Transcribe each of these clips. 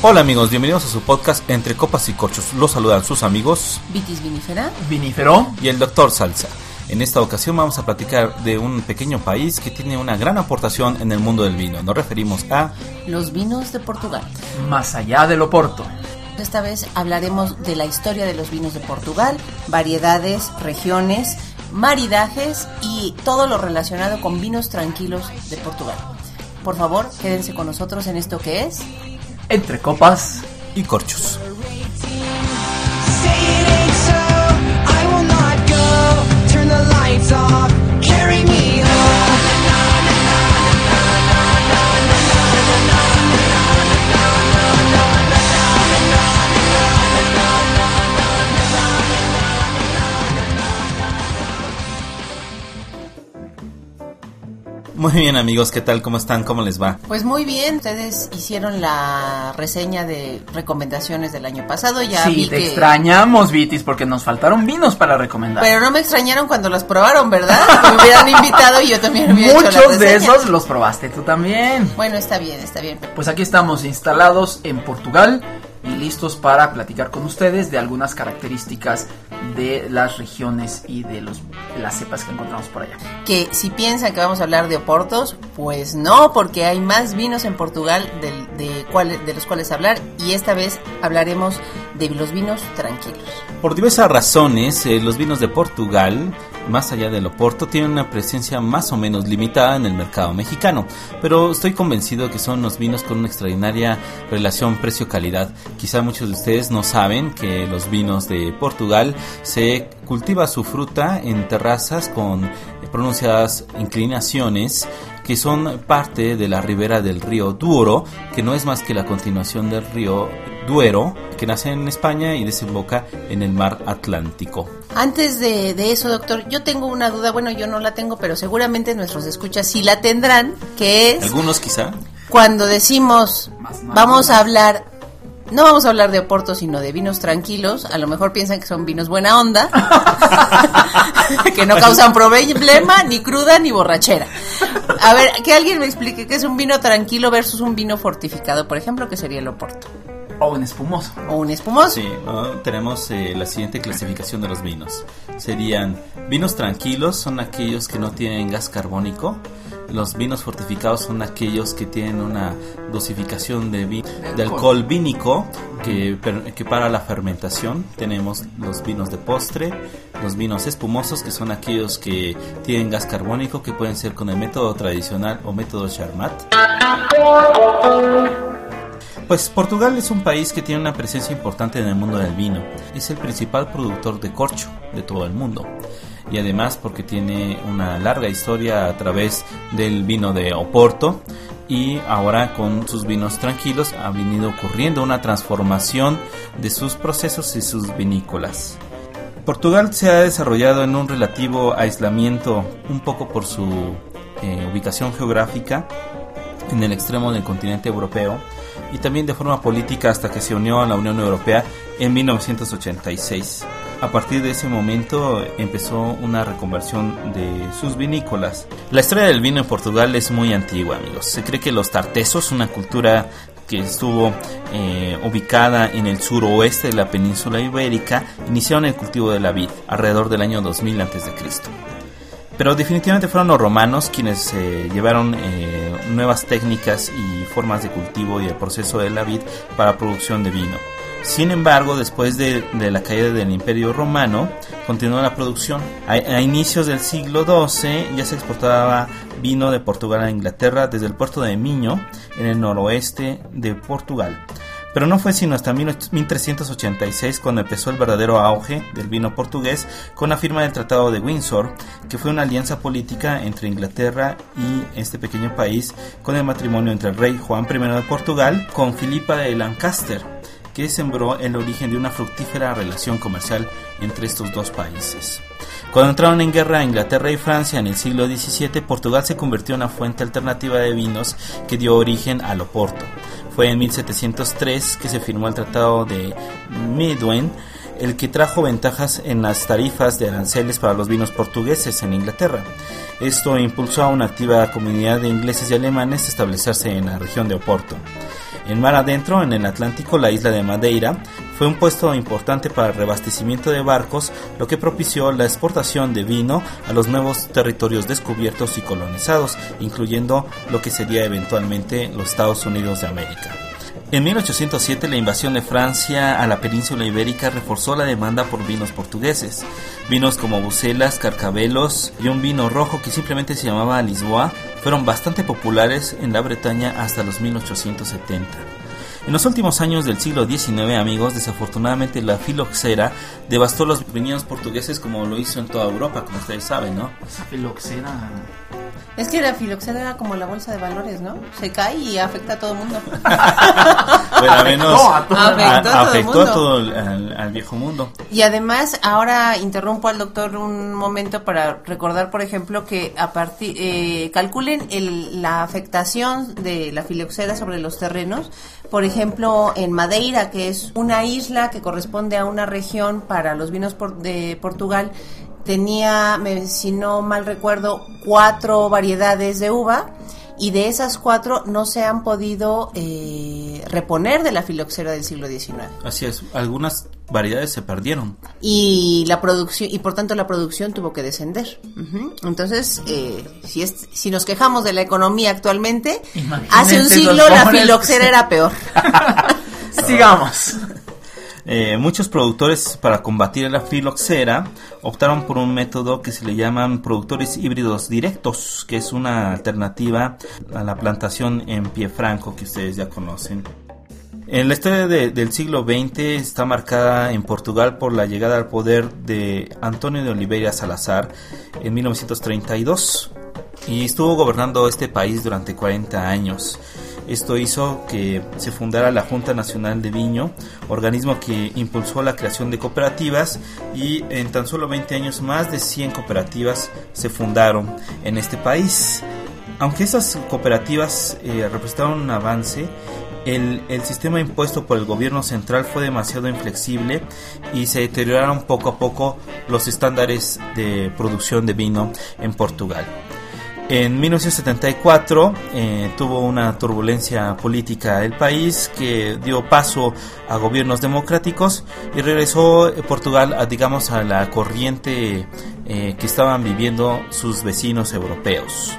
Hola amigos, bienvenidos a su podcast Entre Copas y Corchos. Los saludan sus amigos Vitis vinifera. Vinifero. y el doctor Salsa. En esta ocasión vamos a platicar de un pequeño país que tiene una gran aportación en el mundo del vino. Nos referimos a Los vinos de Portugal. Más allá del Oporto. Esta vez hablaremos de la historia de los vinos de Portugal, variedades, regiones, maridajes y todo lo relacionado con vinos tranquilos de Portugal. Por favor, quédense con nosotros en esto que es Entre copas. y corchos. Muy bien amigos, ¿qué tal? ¿Cómo están? ¿Cómo les va? Pues muy bien, ustedes hicieron la reseña de recomendaciones del año pasado, ya sí, vi te que... extrañamos, Vitis, porque nos faltaron vinos para recomendar. Pero no me extrañaron cuando los probaron, ¿verdad? Me hubieran invitado y yo también hubiera hecho la Muchos de esos los probaste tú también. Bueno, está bien, está bien. Pues aquí estamos instalados en Portugal y listos para platicar con ustedes de algunas características de las regiones y de los, de las cepas que encontramos por allá. Que si piensan que vamos a hablar de oportos, pues no, porque hay más vinos en Portugal de, cuál- de los cuales hablar y esta vez hablaremos de los vinos tranquilos. Por diversas razones, eh, los vinos de Portugal, más allá del Oporto, tienen una presencia más o menos limitada en el mercado mexicano, pero estoy convencido que son los vinos con una extraordinaria relación precio-calidad. Quizá muchos de ustedes no saben que los vinos de Portugal se cultiva su fruta en terrazas con pronunciadas inclinaciones que son parte de la ribera del río Douro, que no es más que la continuación del río Duero, que nace en España y desemboca en el mar Atlántico. Antes de, de eso, doctor, yo tengo una duda, bueno, yo no la tengo, pero seguramente nuestros escuchas sí la tendrán, que es Algunos quizá. cuando decimos Más, más, vamos más. a hablar, no vamos a hablar de oporto, sino de vinos tranquilos, a lo mejor piensan que son vinos buena onda, que no causan problema, ni cruda, ni borrachera. A ver, que alguien me explique qué es un vino tranquilo versus un vino fortificado, por ejemplo, que sería el oporto, O un espumoso. o un espumoso. Sí, ¿no? tenemos eh, la siguiente clasificación de los vinos. Serían vinos tranquilos, son aquellos que no tienen gas carbónico. Los vinos fortificados son aquellos que tienen una dosificación de, vi- de alcohol vínico que, que para la fermentación. Tenemos los vinos de postre, los vinos espumosos que son aquellos que tienen gas carbónico que pueden ser con el método tradicional o método Charmat. Pues Portugal es un país que tiene una presencia importante en el mundo del vino. Es el principal productor de corcho de todo el mundo. Y además porque tiene una larga historia a través del vino de Oporto. Y ahora con sus vinos tranquilos ha venido ocurriendo una transformación de sus procesos y sus vinícolas. Portugal se ha desarrollado en un relativo aislamiento un poco por su eh, ubicación geográfica en el extremo del continente europeo y también de forma política hasta que se unió a la Unión Europea en 1986. A partir de ese momento empezó una reconversión de sus vinícolas. La historia del vino en Portugal es muy antigua, amigos. Se cree que los tartesos, una cultura que estuvo eh, ubicada en el suroeste de la península ibérica, iniciaron el cultivo de la vid alrededor del año 2000 a.C. Pero definitivamente fueron los romanos quienes eh, llevaron eh, nuevas técnicas y formas de cultivo y el proceso de la vid para producción de vino. Sin embargo, después de, la caída del Imperio Romano, continuó la producción. A, a inicios del siglo XII ya se exportaba vino de Portugal a Inglaterra desde el puerto de Miño, en el noroeste de Portugal. Pero no fue sino hasta 1386 cuando empezó el verdadero auge del vino portugués con la firma del Tratado de Windsor, que fue una alianza política entre Inglaterra y este pequeño país con el matrimonio entre el rey Juan I de Portugal con Filipa de Lancaster, que sembró el origen de una fructífera relación comercial entre estos dos países. Cuando entraron en guerra Inglaterra y Francia en el siglo XVII, Portugal se convirtió en una fuente alternativa de vinos que dio origen al Oporto. Fue en 1703 que se firmó el Tratado de Midwen, el que trajo ventajas en las tarifas de aranceles para los vinos portugueses en Inglaterra. Esto impulsó a una activa comunidad de ingleses y alemanes a establecerse en la región de Oporto. En mar adentro, en el Atlántico, la isla de Madeira fue un puesto importante para el reabastecimiento de barcos, lo que propició la exportación de vino a los nuevos territorios descubiertos y colonizados, incluyendo lo que sería eventualmente los Estados Unidos de América. En 1807 la invasión de Francia a la península ibérica reforzó la demanda por vinos portugueses. Vinos como Bucelas, Carcabelos y un vino rojo que simplemente se llamaba Lisboa fueron bastante populares en la Bretaña hasta los 1870. En los últimos años del siglo XIX, amigos, desafortunadamente la filoxera devastó los viñedos portugueses como lo hizo en toda Europa, como ustedes saben, ¿no? Esa filoxera. Es que la filoxera era como la bolsa de valores, ¿no? Se cae y afecta a todo el mundo. Bueno, al menos No, a todo- Afectó a todo el afectó mundo. a todo el- al, al viejo mundo. Y además, ahora interrumpo al doctor un momento para recordar, por ejemplo, que a partir eh, calculen el- la afectación de la filoxera sobre los terrenos. Por ejemplo, en Madeira, que es una isla que corresponde a una región para los vinos por- de Portugal, tenía, me- si no mal recuerdo, cuatro variedades de uva. Y de esas cuatro no se han podido eh, reponer de la filoxera del siglo XIX. Así es, algunas variedades se perdieron. y la producción y por tanto la producción tuvo que descender entonces eh, si es si nos quejamos de la economía actualmente Imagínense hace un siglo la filoxera era peor Sigamos. Eh, muchos productores para combatir la filoxera optaron por un método que se le llaman productores híbridos directos, que es una alternativa a la plantación en pie franco que ustedes ya conocen. En la historia de- del siglo XX está marcada en Portugal por la llegada al poder de Antonio de Oliveira Salazar en 1932 y estuvo gobernando este país durante 40 años. Esto hizo que se fundara la Junta Nacional de Viño, organismo que impulsó la creación de cooperativas y en tan solo 20 años más de 100 cooperativas se fundaron en este país. Aunque esas cooperativas eh, representaron un avance, el, el sistema impuesto por el gobierno central fue demasiado inflexible y se deterioraron poco a poco los estándares de producción de vino en Portugal. En 1974 eh, tuvo una turbulencia política el país que dio paso a gobiernos democráticos y regresó eh, Portugal a digamos a la corriente eh, que estaban viviendo sus vecinos europeos.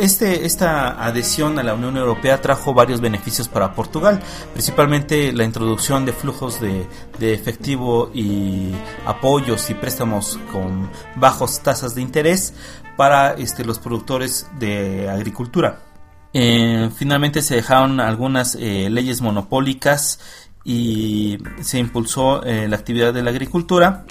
Este, esta adhesión a la Unión Europea trajo varios beneficios para Portugal, principalmente la introducción de flujos de, efectivo y apoyos y préstamos con bajos tasas de interés para este, los productores de agricultura. Eh, finalmente se dejaron algunas eh, leyes monopólicas y se impulsó eh, la actividad de la agricultura.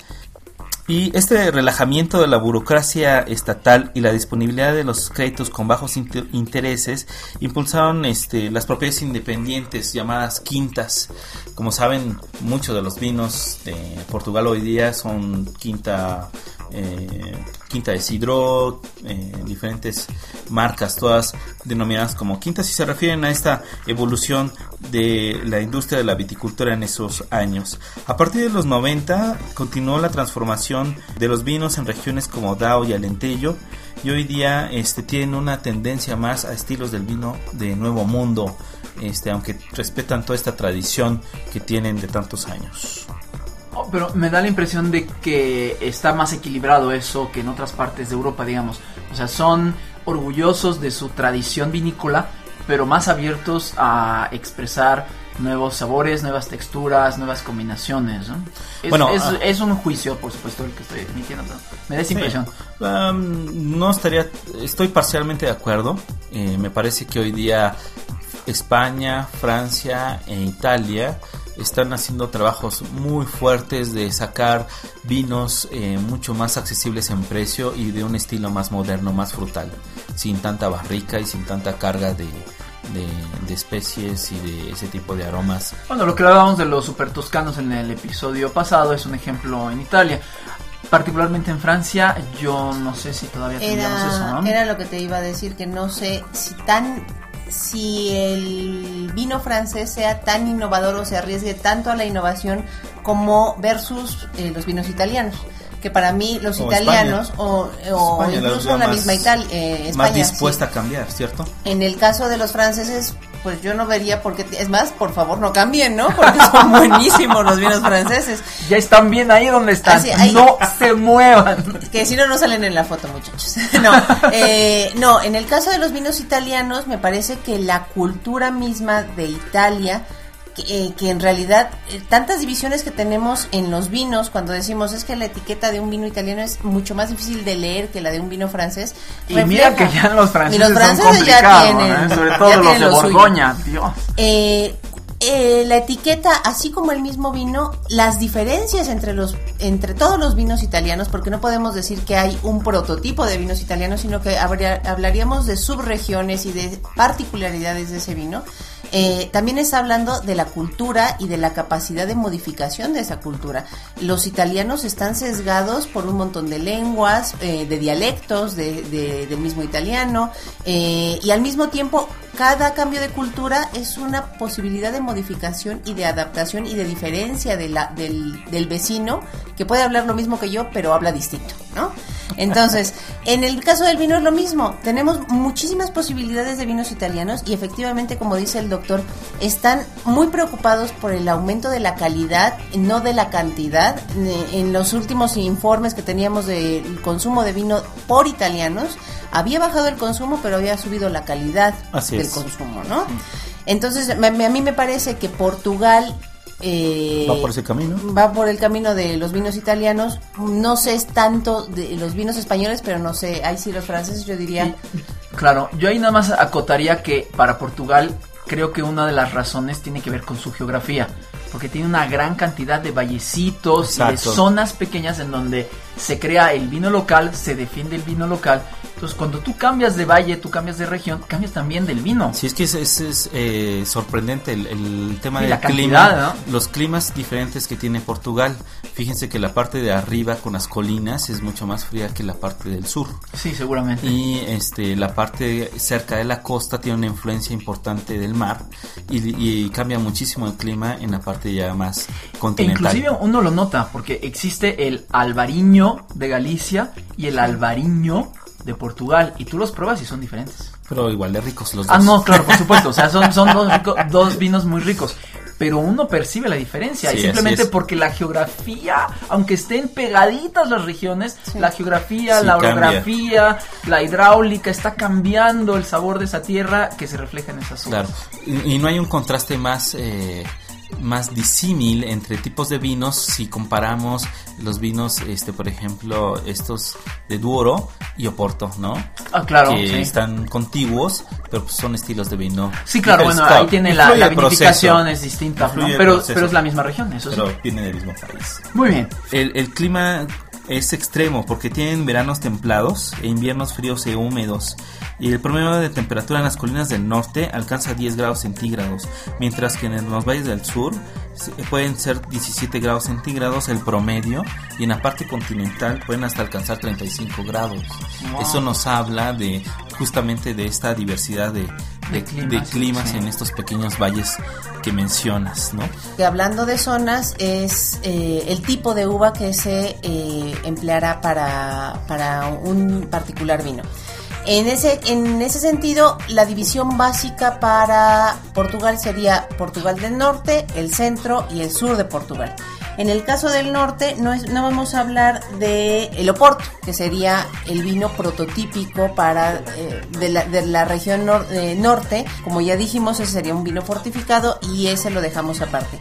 Y este relajamiento de la burocracia estatal y la disponibilidad de los créditos con bajos inter- intereses impulsaron este, las propiedades independientes llamadas quintas. Como saben, muchos de los vinos de Portugal hoy día son quinta, eh, quinta de Sidro, eh, diferentes marcas, todas denominadas como quintas y se refieren a esta evolución de la industria de la viticultura en esos años. A partir de los 90 continuó la transformación de los vinos en regiones como Dao y Alentejo y hoy día este, tienen una tendencia más a estilos del vino de Nuevo Mundo, este, aunque respetan toda esta tradición que tienen de tantos años. Oh, pero me da la impresión de que está más equilibrado eso que en otras partes de Europa, digamos. O sea, son orgullosos de su tradición vinícola, pero más abiertos a expresar nuevos sabores, nuevas texturas, nuevas combinaciones. ¿no? Es, Bueno, es, ah. es un juicio, por supuesto, el que estoy emitiendo, me da esa Sí. impresión. Um, no estaría, estoy parcialmente de acuerdo. Eh, me parece que hoy día España, Francia e Italia están haciendo trabajos muy fuertes de sacar vinos eh, mucho más accesibles en precio y de un estilo más moderno, más frutal, sin tanta barrica y sin tanta carga de, de- de especies y de ese tipo de aromas. Bueno, lo que hablábamos de los super toscanos en el episodio pasado es un ejemplo en Italia. Particularmente en Francia, yo no sé si todavía tendríamos eso, Era, ¿no? era lo que te iba a decir, que no sé si tan si el vino francés sea tan innovador o se arriesgue tanto a la innovación como versus eh, los vinos italianos. Que para mí los O italianos o, o España, la incluso la más- misma Italia, eh, España, más dispuesta sí. a cambiar, ¿cierto? En el caso de los franceses, pues yo no vería por qué. Es más, por favor, no cambien, ¿no? Porque son buenísimos los vinos franceses. Ya están bien ahí donde están. Así, ahí. No se muevan. Que si no, no salen en la foto, muchachos. No, eh, no, en el caso de los vinos italianos, me parece que la cultura misma de Italia, que, eh, que en realidad eh, tantas divisiones que tenemos en los vinos, cuando decimos es que la etiqueta de un vino italiano es mucho más difícil de leer que la de un vino francés. Y mira que ya los franceses, los franceses son ya tienen- ¿eh? sobre todo los de lo. Borgoña, Dios. Eh, eh, la etiqueta, así como el mismo vino, las diferencias entre los entre todos los vinos italianos, porque no podemos decir que hay un prototipo de vinos italianos, sino que habría- hablaríamos de subregiones y de particularidades de ese vino. Eh, también está hablando de la cultura y de la capacidad de modificación de esa cultura. Los italianos están sesgados por un montón de lenguas, eh, de dialectos de- de- del mismo italiano, eh, y al mismo tiempo cada cambio de cultura es una posibilidad de modificación y de adaptación y de diferencia de la, del, del vecino que puede hablar lo mismo que yo, pero habla distinto, ¿no? Entonces, en el caso del vino es lo mismo. Tenemos muchísimas posibilidades de vinos italianos y efectivamente, como dice el doctor, están muy preocupados por el aumento de la calidad, no de la cantidad. Eh, En los últimos informes que teníamos del consumo de vino por italianos, había bajado el consumo, pero había subido la calidad Así del es. consumo, ¿no? Entonces, a mí me parece que Portugal... eh, Va por ese camino. va por el camino de los vinos italianos. No sé es tanto de los vinos españoles, pero no sé, ahí sí los franceses yo diría. Claro, yo ahí nada más acotaría que para Portugal creo que una de las razones tiene que ver con su geografía, porque tiene una gran cantidad de vallecitos y de zonas pequeñas en donde se crea el vino local, se defiende el vino local. Entonces, cuando tú cambias de valle, tú cambias de región, cambias también del vino. Sí, es que es, es- es, eh, sorprendente el, el tema Sí, del la clima, cantidad, los climas diferentes que tiene Portugal. Fíjense que la parte de arriba con las colinas es mucho más fría que la parte del sur. Sí, seguramente. Y este la parte cerca de la costa tiene una influencia importante del mar y, y cambia muchísimo el clima en la parte ya más E continental. inclusive uno lo nota porque existe el albariño de Galicia y el albariño de Portugal y tú los pruebas y son diferentes. Pero igual de ricos los dos. Ah, no, claro, por supuesto. O sea, son, son dos, rico- dos vinos muy ricos. Pero uno percibe la diferencia. Sí, y simplemente porque la geografía, aunque estén pegaditas las regiones, la geografía, Sí, la cambia. orografía, la hidráulica, está cambiando el sabor de esa tierra que se refleja en esas Claro. zonas. Y, y no hay un contraste más eh, más disímil entre tipos de vinos si comparamos los vinos, este, por ejemplo, estos de Duoro y Oporto, ¿no? Ah, claro. que sí. están contiguos, pero pues son estilos de vino. Sí, claro, bueno, ahí tiene la, la vinificación es distinta, pero, pero es la misma región, eso sí. Pero viene del mismo país. Muy bien. El, el clima es extremo porque tienen veranos templados e inviernos fríos e húmedos. Y el promedio de temperatura en las colinas del norte alcanza 10 grados centígrados, mientras que en los valles del sur pueden ser 17 grados centígrados el promedio y en la parte continental pueden hasta alcanzar 35 grados. Wow. Eso nos habla de justamente de esta diversidad de, de- climas, de climas sí. en estos pequeños valles que mencionas, ¿no? Que hablando de zonas, es eh, el tipo de uva que se eh, empleará para, para un particular vino. En ese, en ese sentido, la división básica para Portugal sería Portugal del norte, el centro y el sur de Portugal. En el caso del norte, no, es- no vamos a hablar de el Oporto, que sería el vino prototípico para eh, de, la, de la región eh, norte. Como ya dijimos, ese sería un vino fortificado y ese lo dejamos aparte.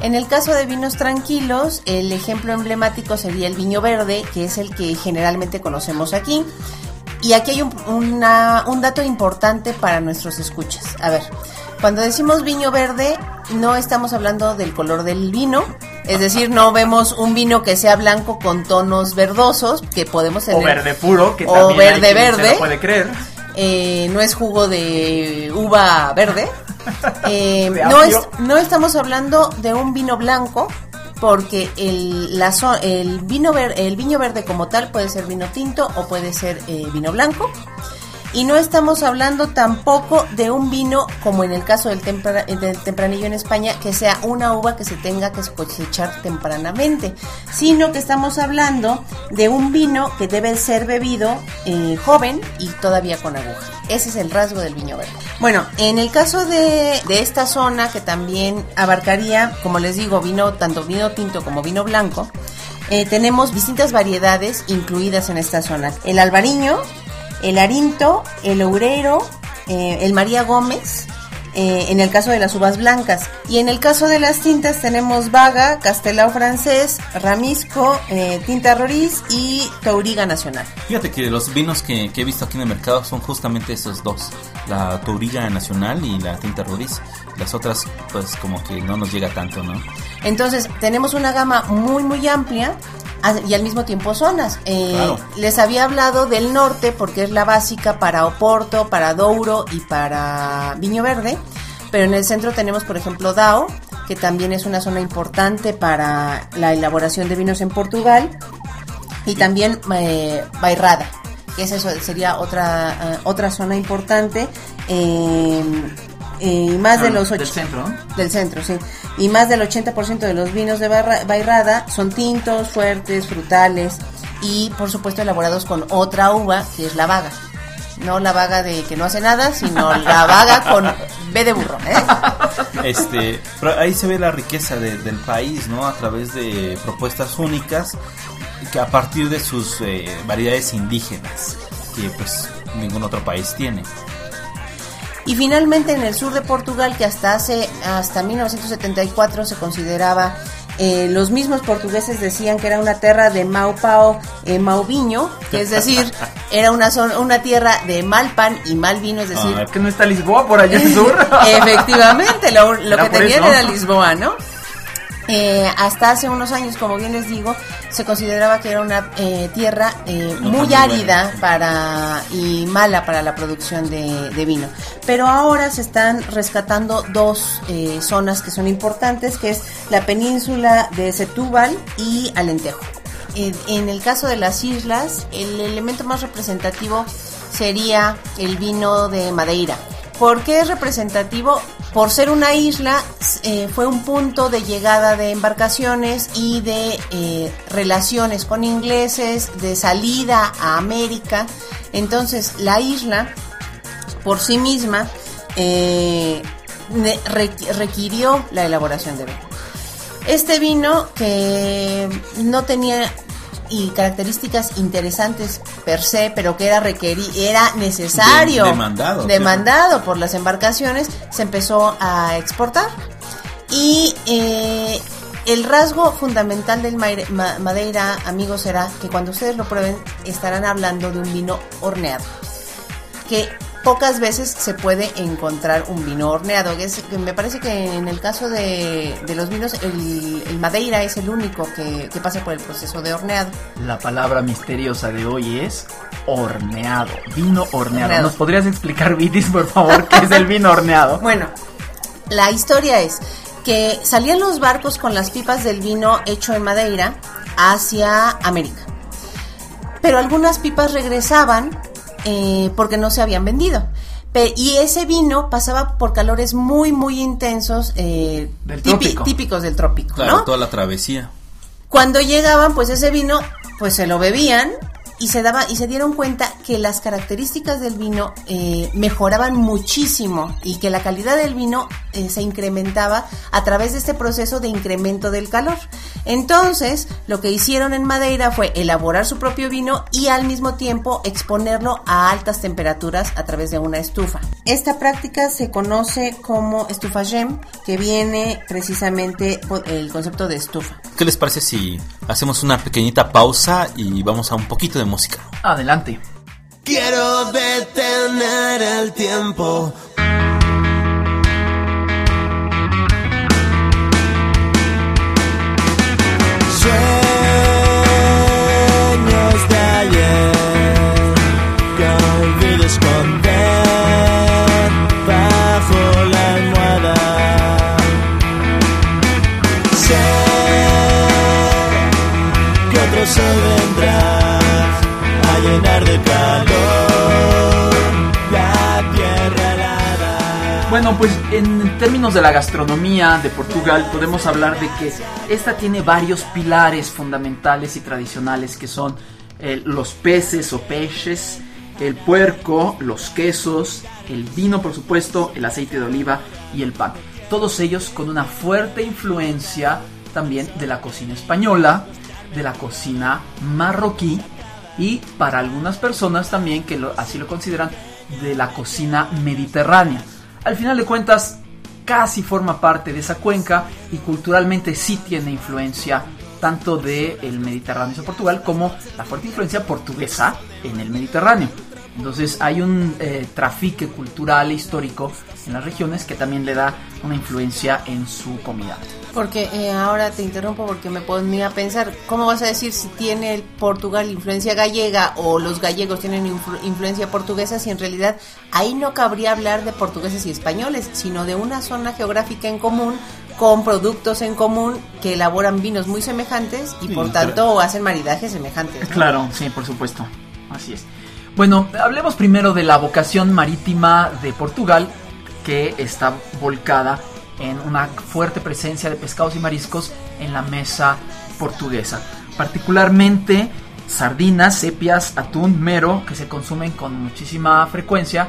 En el caso de vinos tranquilos, el ejemplo emblemático sería el viño verde, que es el que generalmente conocemos aquí. Y aquí hay un dato importante para nuestros escuchas. A ver, cuando decimos viño verde, no estamos hablando del color del vino. Es decir, no vemos un vino que sea blanco con tonos verdosos, que podemos tener. O verde puro, que O también hay verde, se verde. lo puede creer. Eh, no es jugo de uva verde. Eh, no, es, no estamos hablando de un vino blanco, porque el, la el, vino ver- el vino verde como tal puede ser vino tinto o puede ser eh, vino blanco. Y no estamos hablando tampoco de un vino, como en el caso del, tempra- del tempranillo en España, que sea una uva que se tenga que cosechar tempranamente, sino que estamos hablando de un vino que debe ser bebido eh, joven y todavía con aguja. Ese es el rasgo del viño verde. Bueno, en el caso de, de esta zona, que también abarcaría, como les digo, vino, tanto vino tinto como vino blanco, eh, tenemos distintas variedades incluidas en esta zona. El albariño, el arinto, el ourero, eh, el María Gómez, eh, en el caso de las uvas blancas. Y en el caso de las tintas tenemos Vaga, Castelao francés, Ramisco, eh, Tinta Roriz y Tauriga Nacional. Fíjate que los vinos que, que he visto aquí en el mercado son justamente esos dos, la Taurilla Nacional y la Tinta Roriz. Las otras, pues como que no nos llega tanto, ¿no? Entonces, tenemos una gama muy, muy amplia y al mismo tiempo zonas. Eh, Claro. Les había hablado del norte porque es la básica para Oporto, para Douro y para Viño Verde. Pero en el centro tenemos, por ejemplo, Dao, que también es una zona importante para la elaboración de vinos en Portugal. Y también eh, Bairrada, que es eso, sería otra, eh, otra zona importante. eh, y más de los del centro, ¿no? del centro, sí. Y más del 80% de los vinos de barra- Bairrada son tintos, fuertes, frutales y por supuesto elaborados con otra uva que es la vaga. No la vaga de que no hace nada, sino la vaga con B de burro. ¿eh? Este, pero ahí se ve la riqueza de- del país, ¿no? A través de propuestas únicas que a partir de sus eh, variedades indígenas, que pues ningún otro país tiene. Y finalmente en el sur de Portugal, que hasta hace hasta 1974 se consideraba, eh, los mismos portugueses decían que era una tierra de Maupao, eh, Mauviño, que es decir, era una, zona- una tierra de mal pan y mal vino, es decir, Ah, ¿Que no está Lisboa por allá en el sur? Efectivamente, lo, lo que tenían eso. era Lisboa, ¿no? Eh, hasta hace unos años, como bien les digo, se consideraba que era una eh, tierra eh, muy árida para y mala para la producción de, de vino. Pero ahora se están rescatando dos eh, zonas que son importantes, que es la península de Setúbal y Alentejo. En, en el caso de las islas, el elemento más representativo sería el vino de Madeira. ¿Por qué es representativo? Por ser una isla, eh, fue un punto de llegada de embarcaciones y de eh, relaciones con ingleses, de salida a América. Entonces, la isla, por sí misma, eh, requirió la elaboración de vino. Este vino que no tenía y características interesantes per se, pero que era requeri era necesario, De- demandado, demandado por las embarcaciones, se empezó a exportar. Y eh, el rasgo fundamental del Madeira, amigos, será que cuando ustedes lo prueben estarán hablando de un vino horneado que pocas veces se puede encontrar un vino horneado. es- me parece que en el caso de, de los vinos, el, el Madeira es el único que, que pasa por el proceso de horneado. La palabra misteriosa de hoy es horneado. Vino horneado. Horneado. ¿Nos podrías explicar, Vitis, por favor, qué es el vino horneado? Bueno, la historia es que salían los barcos con las pipas del vino hecho en Madeira hacia América. Pero algunas pipas regresaban eh, porque no se habían vendido. Pe- y ese vino pasaba por calores muy, muy intensos, eh, Del típi- trópico. típicos del trópico, Claro, ¿no? toda la travesía. Cuando llegaban, pues ese vino, pues se lo bebían y se daba y se dieron cuenta que las características del vino eh, mejoraban muchísimo y que la calidad del vino eh, se incrementaba a través de este proceso de incremento del calor. Entonces, lo que hicieron en Madeira fue elaborar su propio vino y al mismo tiempo exponerlo a altas temperaturas a través de una estufa. Esta práctica se conoce como estufa gem, que viene precisamente por el concepto de estufa. ¿Qué les parece si hacemos una pequeñita pausa y vamos a un poquito de música? Adelante. Quiero detener el tiempo. Sueños de ayer pues en términos de la gastronomía de Portugal podemos hablar de que esta tiene varios pilares fundamentales y tradicionales que son eh, los peces o peces, el puerco, los quesos, el vino por supuesto, el aceite de oliva y el pan. Todos ellos con una fuerte influencia también de la cocina española, de la cocina marroquí y para algunas personas también que así lo consideran de la cocina mediterránea. Al final de cuentas casi forma parte de esa cuenca y culturalmente sí tiene influencia tanto del Mediterráneo hacia Portugal como la fuerte influencia portuguesa en el Mediterráneo. Entonces hay un eh, trafique cultural e histórico en las regiones que también le da una influencia en su comida. Porque eh, ahora te interrumpo porque me ponía a pensar, ¿cómo vas a decir si tiene el Portugal influencia gallega o los gallegos tienen influ- influencia portuguesa si en realidad ahí no cabría hablar de portugueses y españoles, sino de una zona geográfica en común con productos en común que elaboran vinos muy semejantes y Sí, por pero- tanto hacen maridajes semejantes. ¿no? Claro, sí, por supuesto. Así es. Bueno, hablemos primero de la vocación marítima de Portugal, que está volcada en una fuerte presencia de pescados y mariscos en la mesa portuguesa. Particularmente sardinas, sepias, atún, mero, que se consumen con muchísima frecuencia.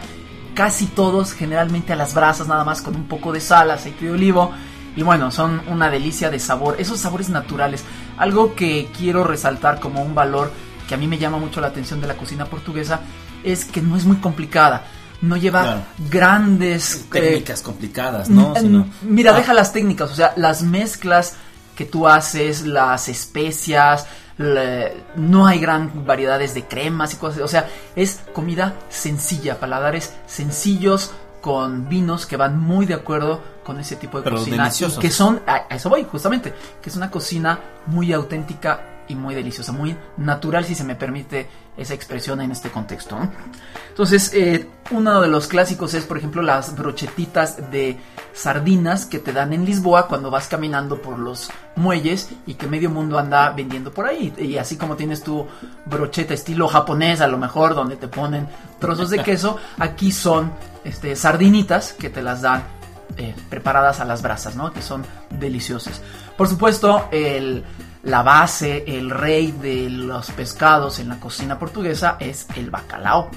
Casi todos, generalmente a las brasas, nada más con un poco de sal, aceite de olivo. Y bueno, son una delicia de sabor. Esos sabores naturales. Algo que quiero resaltar como un valor que a mí me llama mucho la atención de la cocina portuguesa es que no es muy complicada. No lleva Claro. grandes eh, Técnicas complicadas, ¿no? Mira, Ah, deja las técnicas, o sea, las mezclas que tú haces, las especias, no hay gran variedades de cremas y cosas, o sea, es comida sencilla, paladares sencillos con vinos que van muy de acuerdo con ese tipo de Pero cocina que son a eso voy justamente, que es una cocina muy auténtica y muy deliciosa, muy natural si se me permite esa expresión en este contexto. ¿no? Entonces, eh, uno de los clásicos es, por ejemplo, las brochetitas de sardinas que te dan en Lisboa cuando vas caminando por los muelles y que medio mundo anda vendiendo por ahí. Y así como tienes tu brocheta estilo japonés, a lo mejor, donde te ponen trozos de queso, aquí son este, sardinitas que te las dan eh, preparadas a las brasas, ¿no? Que son deliciosas. Por supuesto, el, la base, el rey de los pescados en la cocina portuguesa es el bacalao.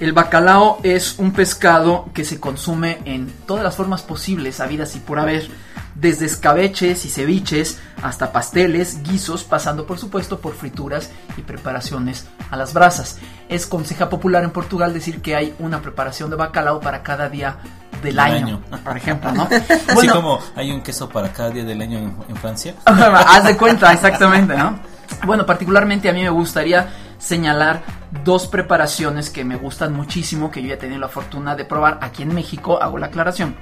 El bacalao es un pescado que se consume en todas las formas posibles, habidas y por haber, desde escabeches y ceviches hasta pasteles, guisos, pasando por supuesto por frituras y preparaciones a las brasas. Es conseja popular en Portugal decir que hay una preparación de bacalao para cada día del año, año. por ejemplo, ¿no? Así como hay un queso para cada día del año en, en Francia. Haz de cuenta, exactamente, ¿no? Bueno, particularmente a mí me gustaría señalar dos preparaciones que me gustan muchísimo, que yo ya he tenido la fortuna de probar aquí en México, hago la aclaración,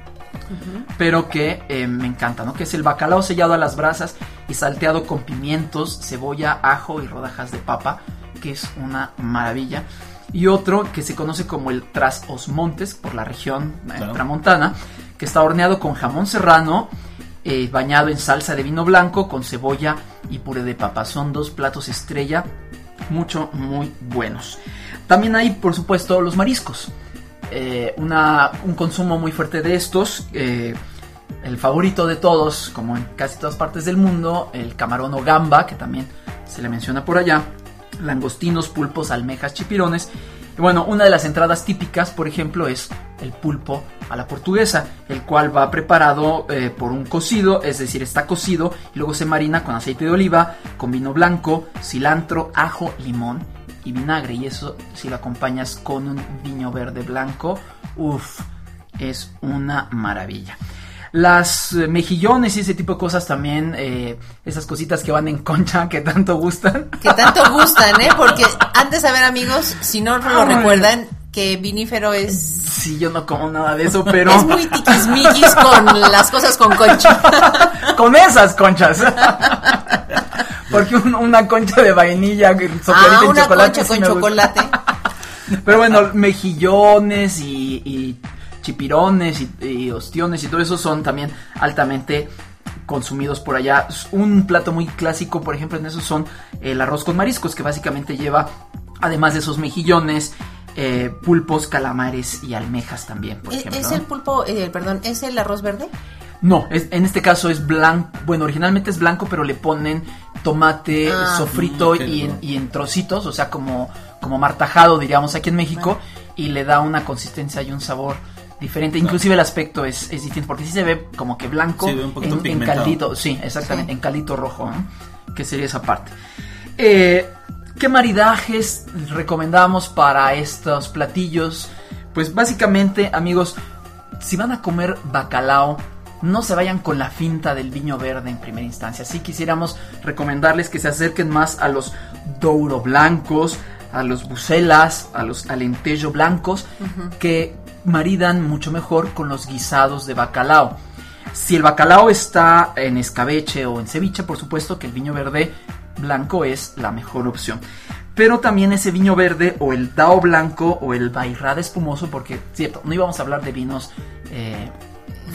pero que eh, me encanta, ¿no? Que es el bacalao sellado a las brasas y salteado con pimientos, cebolla, ajo y rodajas de papa, que es una maravilla. Y otro que se conoce como el tras os montes por la región eh, Claro. tramontana, que está horneado con jamón serrano, eh, bañado en salsa de vino blanco con cebolla y puré de papa. Son dos platos estrella, mucho, muy buenos. También hay, por supuesto, los mariscos. Eh, una- un consumo muy fuerte de estos. eh, el favorito de todos, como en casi todas partes del mundo, el camarón o gamba, que también se le menciona por allá. Langostinos, pulpos, almejas, chipirones. Bueno, una de las entradas típicas, por ejemplo, es el pulpo a la portuguesa, el cual va preparado eh, por un cocido, es decir, está cocido y luego se marina con aceite de oliva, con vino blanco, cilantro, ajo, limón y vinagre. Y eso, si lo acompañas con un viño verde blanco, uff, es una maravilla. Las eh, mejillones y ese tipo de cosas también, eh, esas cositas que van en concha que tanto gustan. Que tanto gustan, ¿eh? Porque antes, a ver, amigos, si no lo recuerdan, que vinífero es, Sí, yo no como nada de eso, pero es muy tiquismiquis con las cosas con concha. con esas conchas. Porque un- una concha de vainilla Ah, en una chocolate concha sí con me gusta. chocolate. Pero bueno, mejillones y, y chipirones y, y ostiones y todo eso son también altamente consumidos por allá. Un plato muy clásico, por ejemplo, en eso son el arroz con mariscos, que básicamente lleva, además de esos mejillones, eh, pulpos, calamares y almejas también, por ¿Es, ejemplo. es ¿no? el pulpo, eh, perdón, es el arroz verde? No, es- en este caso es blanco. Bueno, originalmente es blanco, pero le ponen tomate Ah. sofrito y, en, y en trocitos, o sea, como, como martajado, diríamos, aquí en México, y le da una consistencia y un sabor diferente. Inclusive el aspecto es, es distinto, porque sí se ve como que blanco Sí, ve un poquito en, caldito. Sí, exactamente, Sí. en caldito rojo, que sería esa parte. Eh, ¿Qué maridajes recomendamos para estos platillos? Pues básicamente, amigos, si van a comer bacalao, no se vayan con la finta del viño verde en primera instancia. Sí quisiéramos recomendarles que se acerquen más a los douro blancos, a los bucelas, a los alentejo blancos, que maridan mucho mejor con los guisados de bacalao. Si el bacalao está en escabeche o en ceviche, por supuesto que el viño verde blanco es la mejor opción. Pero también ese viño verde o el Dao blanco o el Bairrada espumoso, porque, cierto, no íbamos a hablar de vinos eh,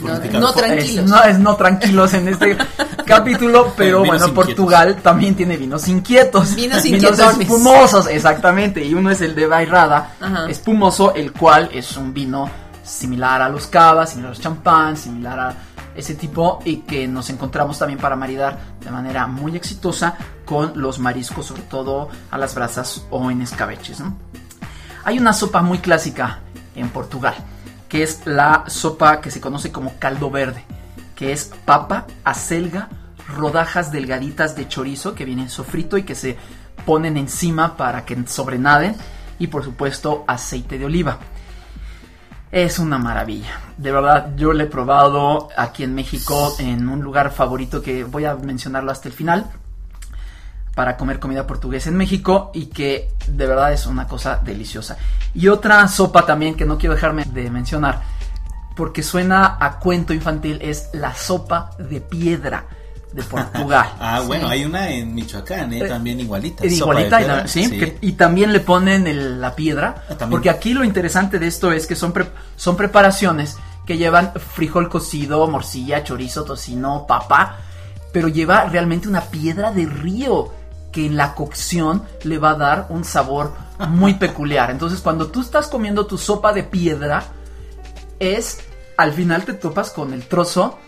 No, no es- tranquilos. no, es no tranquilos en este capítulo, pero Vinos bueno, inquietos. Portugal también tiene vinos inquietos. Vinos inquietones. espumosos, exactamente. Y uno es el de Bairrada, Ajá. espumoso, el cual es un vino similar a los cavas, similar a los champán, similar a ese tipo y que nos encontramos también para maridar de manera muy exitosa con los mariscos, sobre todo a las brasas o en escabeches. ¿no? Hay una sopa muy clásica en Portugal, que es la sopa que se conoce como caldo verde, que es papa, acelga, rodajas delgaditas de chorizo que vienen sofrito y que se ponen encima para que sobrenaden y por supuesto aceite de oliva. Es una maravilla. De verdad, yo lo he probado aquí en México en un lugar favorito que voy a mencionarlo hasta el final para comer comida portuguesa en México y que de verdad es una cosa deliciosa. Y otra sopa también que no quiero dejarme de mencionar porque suena a cuento infantil es la sopa de piedra de Portugal. Ah, bueno, Sí. hay una en Michoacán, ¿eh? Eh, también igualita. De igualita, y, piedra, la- ¿sí? que- y también le ponen el- la piedra. Ah. Porque aquí lo interesante de esto es que son, pre- son preparaciones que llevan frijol cocido, morcilla, chorizo, tocino, papa. Pero lleva realmente una piedra de río que en la cocción le va a dar un sabor muy peculiar. Entonces cuando tú estás comiendo tu sopa de piedra, es al final te topas con el trozo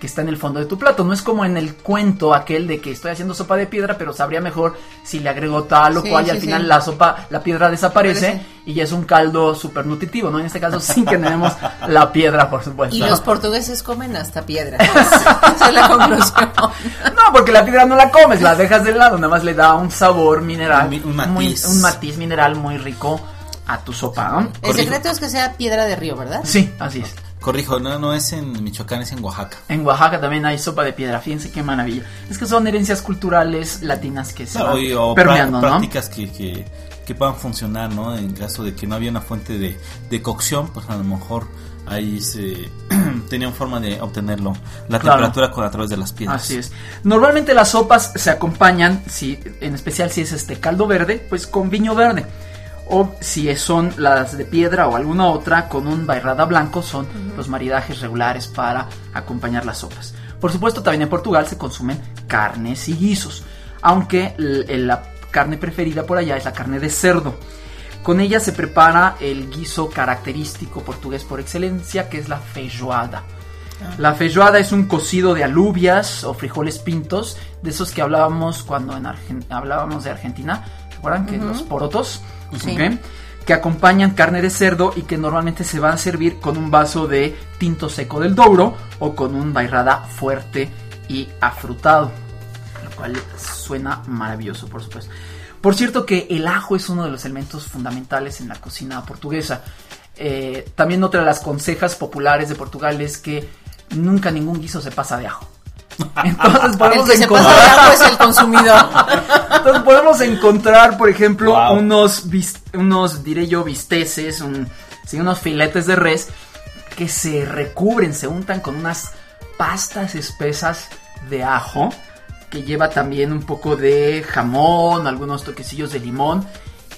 que está en el fondo de tu plato. No es como en el cuento aquel de que estoy haciendo sopa de piedra, pero sabría mejor si le agrego tal o Sí, cual y sí, al final sí. la sopa, la piedra desaparece Parece. y ya es un caldo súper nutritivo, ¿no? En este caso sí que tenemos la piedra, por supuesto. Y los portugueses comen hasta piedra. Esa es la conclusión. No, porque la piedra no la comes, la dejas de lado, nada más le da un sabor mineral, Un matiz. muy- un matiz mineral muy rico a tu sopa, ¿no? El secreto es que sea piedra de río, ¿verdad? Sí, así es. Corrijo, no, no es en Michoacán, es en Oaxaca. En Oaxaca también hay sopa de piedra, fíjense qué maravilla. Es que son herencias culturales latinas que se Claro, y- o permeando, prácticas que, que, que puedan funcionar, ¿no? En caso de que no había una fuente de, de cocción, pues a lo mejor ahí se tenían forma de obtenerlo, la Claro. temperatura con a través de las piedras. Así es. Normalmente las sopas se acompañan, si, en especial si es este caldo verde, pues con viño verde. O si son las de piedra o alguna otra, con un bairrada blanco, son los maridajes regulares para acompañar las sopas. Por supuesto, también en Portugal se consumen carnes y guisos, aunque el- la carne preferida por allá es la carne de cerdo. Con ella se prepara el guiso característico portugués por excelencia, que es la feijoada. La feijoada es un cocido de alubias o frijoles pintos, de esos que hablábamos cuando en Argen- hablábamos de Argentina, ¿se acuerdan? Que los porotos, Que acompañan carne de cerdo y que normalmente se van a servir con un vaso de tinto seco del Douro o con un bairrada fuerte y afrutado, lo cual suena maravilloso, por supuesto. Por cierto que el ajo es uno de los elementos fundamentales en la cocina portuguesa. Eh, también otra de las consejas populares de Portugal es que nunca ningún guiso se pasa de ajo. Entonces El podemos que se pasa encontrar... de agua es el consumidor. Entonces podemos encontrar, por ejemplo, Wow. unos, unos, diré yo, bisteces, un- sí, unos filetes de res que se recubren, se untan con unas pastas espesas de ajo, que lleva también un poco de jamón, algunos toquecillos de limón.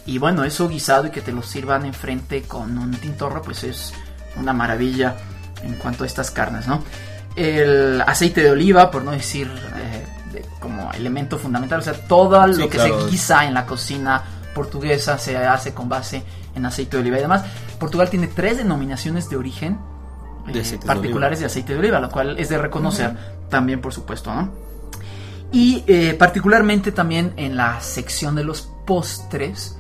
Y bueno, eso guisado y que te lo sirvan enfrente con un tintorro, pues es una maravilla en cuanto a estas carnes, ¿no? El aceite de oliva, por no decir eh, de- como elemento fundamental, o sea, todo lo Sí, que claro. se guisa en la cocina portuguesa se hace con base en aceite de oliva. Y además, Portugal tiene tres denominaciones de origen De eh, de particulares de aceite de oliva, lo cual es de reconocer también, por supuesto, ¿no? Y eh, particularmente también en la sección de los postres,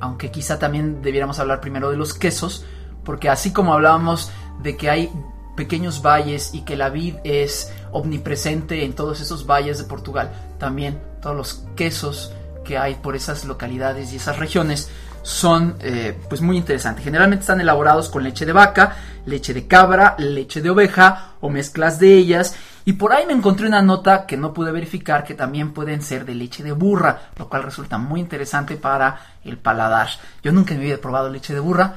aunque quizá también debiéramos hablar primero de los quesos, porque así como hablábamos de que hay pequeños valles y que la vid es omnipresente en todos esos valles de Portugal, también todos los quesos que hay por esas localidades y esas regiones son eh, pues muy interesantes. Generalmente están elaborados con leche de vaca, leche de cabra, leche de oveja o mezclas de ellas. Y por ahí me encontré una nota que no pude verificar que también pueden ser de leche de burra, lo cual resulta muy interesante para el paladar. Yo nunca en mi vida he probado leche de burra,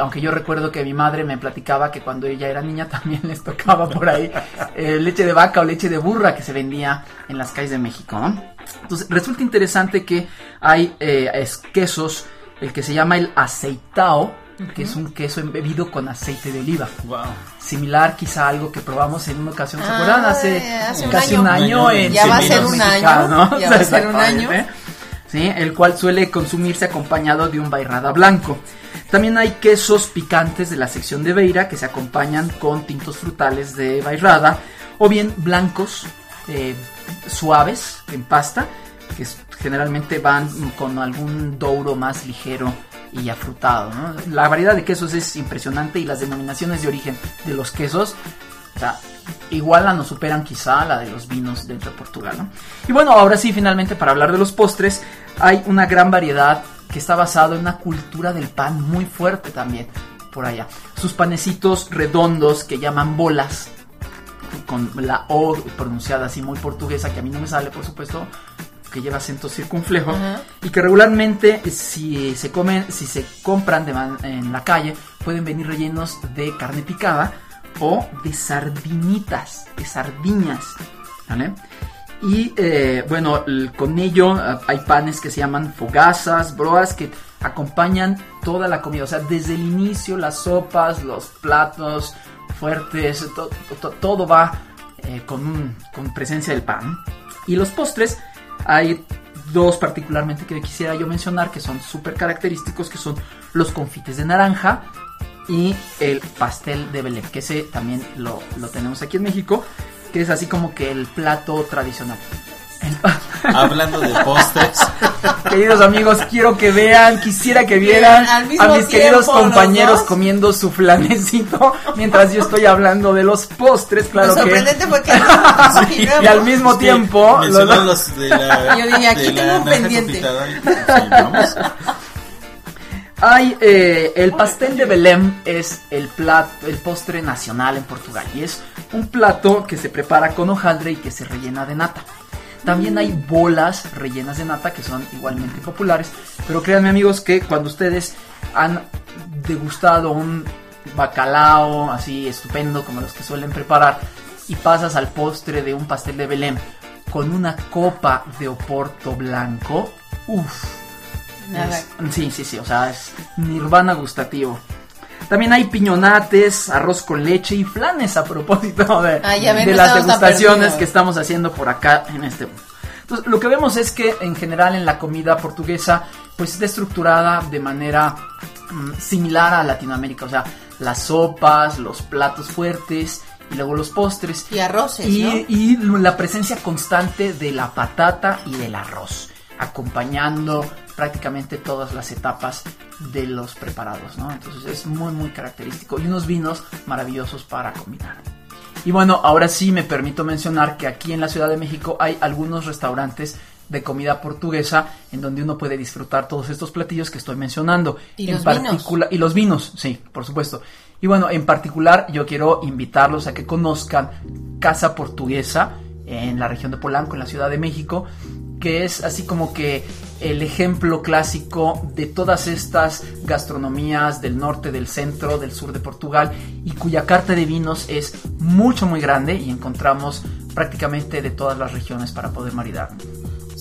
Aunque yo recuerdo que mi madre me platicaba que cuando ella era niña también les tocaba por ahí eh, leche de vaca o leche de burra que se vendía en las calles de México. ¿no? Entonces resulta interesante que hay eh, es- quesos, el que se llama el aceitao, que es un queso embebido con aceite de oliva. Wow. Similar quizá a algo que probamos en una ocasión, ¿se Ah, acuerdan? Hace, hace un casi año. un año, en Ya va a ser un año, Mexicanos. ya va a ser un año. ¿sí? el cual suele consumirse acompañado de un bairrada blanco. También hay quesos picantes de la sección de Beira que se acompañan con tintos frutales de bairrada o bien blancos eh, suaves en pasta que generalmente van con algún douro más ligero y afrutado. La variedad de quesos es impresionante y las denominaciones de origen de los quesos o sea, igualan o superan quizá la de los vinos dentro de Portugal. Y bueno, ahora sí, finalmente, para hablar de los postres, hay una gran variedad que está basado en una cultura del pan muy fuerte también por allá. Sus panecitos redondos que llaman bolas, con la O pronunciada así muy portuguesa, que a mí no me sale, por supuesto, que lleva acento circunflejo, y que regularmente si se comen, si se compran de man- en la calle, pueden venir rellenos de carne picada o de sardinitas, de sardiñas, ¿vale? Y eh, bueno, con ello ah, hay panes que se llaman fogazas, broas, que acompañan toda la comida. O sea, desde el inicio, las sopas, los platos fuertes, to- to- todo va eh, con, con presencia del pan. Y los postres, hay dos particularmente que quisiera yo mencionar que son súper característicos, que son los confites de naranja y el pastel de Belén, que ese también lo, lo tenemos aquí en México, que es así como que el plato tradicional. Hablando de postres, Queridos amigos, quiero que vean, quisiera que vieran a mis queridos tiempo, compañeros comiendo su flanecito mientras yo estoy hablando de los postres, claro Lo que... sorprendente fue que Y al mismo es que tiempo... mencionó los- los de la, Yo dije, aquí de tengo la un pendiente. sí, vamos. Hay eh, el pastel de Belém es el plato, el postre nacional en Portugal y es un plato que se prepara con hojaldre y que se rellena de nata. También hay bolas rellenas de nata que son igualmente populares, pero créanme amigos que cuando ustedes han degustado un bacalao así estupendo como los que suelen preparar y pasas al postre de un pastel de Belém con una copa de oporto blanco, uff. Es- sí, sí, sí, o sea, es nirvana gustativo. También hay piñonates, arroz con leche y flanes a propósito de, ven, de las degustaciones que estamos haciendo por acá en este. Entonces, lo que vemos es que en general en la comida portuguesa, pues está estructurada de manera mm, similar a Latinoamérica, o sea, las sopas, los platos fuertes y luego los postres. Y arroces, Y, ¿no? y la presencia constante de la patata y del arroz, acompañando prácticamente todas las etapas de los preparados, ¿no? Entonces es muy, muy característico y unos vinos maravillosos para combinar. Y bueno, ahora sí me permito mencionar que aquí en la Ciudad de México hay algunos restaurantes de comida portuguesa en donde uno puede disfrutar todos estos platillos que estoy mencionando. Y en los vinos. particula- y los vinos, sí, por supuesto. Y bueno, en particular yo quiero invitarlos a que conozcan Casa Portuguesa en la región de Polanco, en la Ciudad de México, que es así como que el ejemplo clásico de todas estas gastronomías del norte, del centro, del sur de Portugal y cuya carta de vinos es mucho muy grande y encontramos prácticamente de todas las regiones para poder maridar.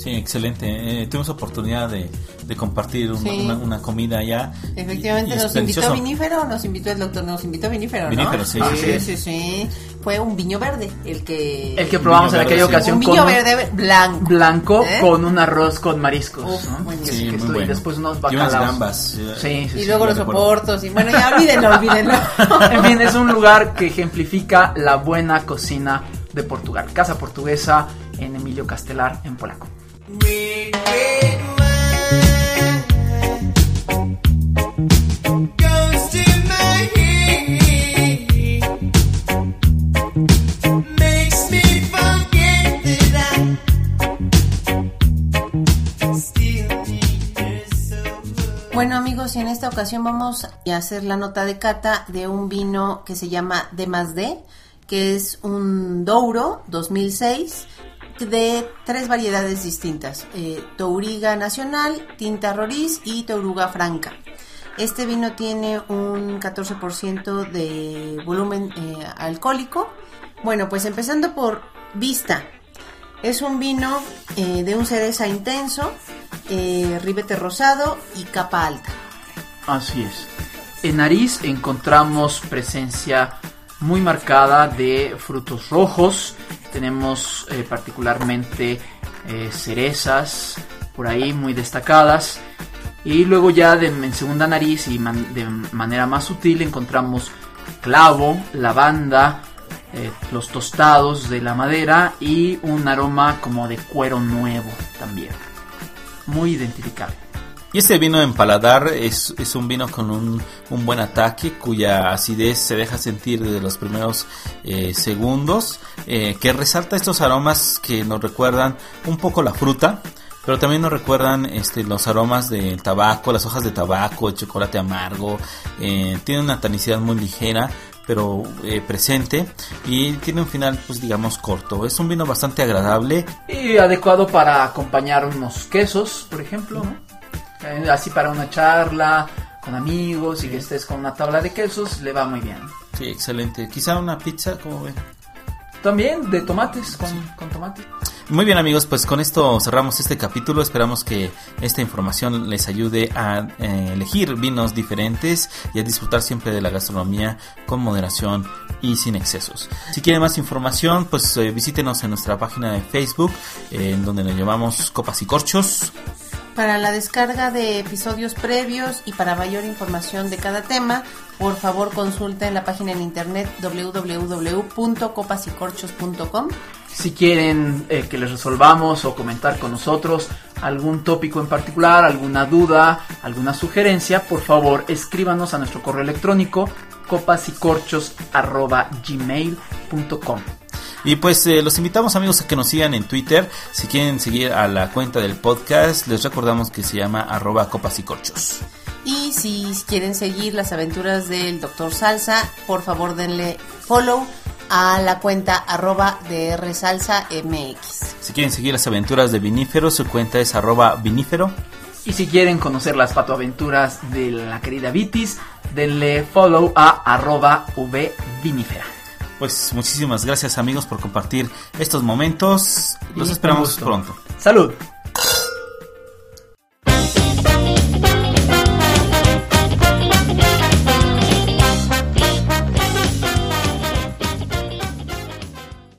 Sí, excelente. Eh, tuvimos oportunidad de, de compartir Sí. una, una comida allá. Efectivamente, Y es nos invitó. Vinífero, nos invitó el doctor, nos invitó Vinífero, ¿no? Vinífero, sí, sí, sí, sí. sí, sí. Fue un viño verde, el que... El que probamos en aquella sí. ocasión un viño verde blanco. blanco ¿Eh? con un arroz con mariscos. Uf, ¿no? Sí, que muy estoy- bueno. después unos Y bacalaos. unas gambas. Sí, sí, Y sí. luego lo los recuerdo. soportos. Y bueno, ya olvídenlo, olvídenlo. En fin, es un lugar que ejemplifica la buena cocina de Portugal. Casa portuguesa en Emilio Castelar, en polaco. Bueno amigos, y en esta ocasión vamos a hacer la nota de cata de un vino que se llama D más D, que es un Douro 2006 de tres variedades distintas, eh, Touriga Nacional, Tinta Roriz y Touruga Franca. Este vino tiene un 14% de volumen eh, alcohólico. Bueno, pues empezando por vista. Es un vino eh, de un cereza intenso, eh, ribete rosado y capa alta. Así es. En nariz encontramos presencia muy marcada de frutos rojos. Tenemos eh, particularmente eh, cerezas por ahí muy destacadas. Y luego ya en segunda nariz y de manera más sutil encontramos clavo, lavanda, eh, los tostados de la madera y un aroma como de cuero nuevo también. Muy identificable. Y este vino en paladar es, es un vino con un, un buen ataque cuya acidez se deja sentir desde los primeros eh, segundos, eh, que resalta estos aromas que nos recuerdan un poco la fruta, pero también nos recuerdan este, los aromas del tabaco, las hojas de tabaco, el chocolate amargo, eh, tiene una tanicidad muy ligera pero presente y tiene un final pues digamos corto es un vino bastante agradable Y adecuado para acompañar unos quesos, por ejemplo, ¿no? Eh, Así para una charla con amigos y que estés con una tabla de quesos, le va muy bien. sí excelente quizá una pizza como ven También de tomates, con, con tomate. Muy bien amigos, pues con esto cerramos este capítulo. Esperamos que esta información les ayude a eh, elegir vinos diferentes y a disfrutar siempre de la gastronomía con moderación y sin excesos. Si quieren más información, pues eh, visítenos en nuestra página de Facebook, eh, en donde nos llamamos Copas y Corchos. Para la descarga de episodios previos y para mayor información de cada tema, por favor consulten la página en internet www.copasycorchos.com. Si quieren eh, que les resolvamos o comentar con nosotros algún tópico en particular, alguna duda, alguna sugerencia, por favor escríbanos a nuestro correo electrónico copasycorchos.gmail.com Y pues eh, los invitamos amigos a que nos sigan en Twitter. Si quieren seguir a la cuenta del podcast, les recordamos que se llama arroba Copas y Corchos. Y si quieren seguir las aventuras del Dr. Salsa, por favor denle follow a la cuenta arroba DR Salsa MX. Si quieren seguir las aventuras de Vinífero, su cuenta es arroba vinífero. Y si quieren conocer las patoaventuras de la querida Vitis, denle follow a arroba vvinifera. Pues muchísimas gracias amigos por compartir estos momentos. Los Y esperamos pronto. Salud.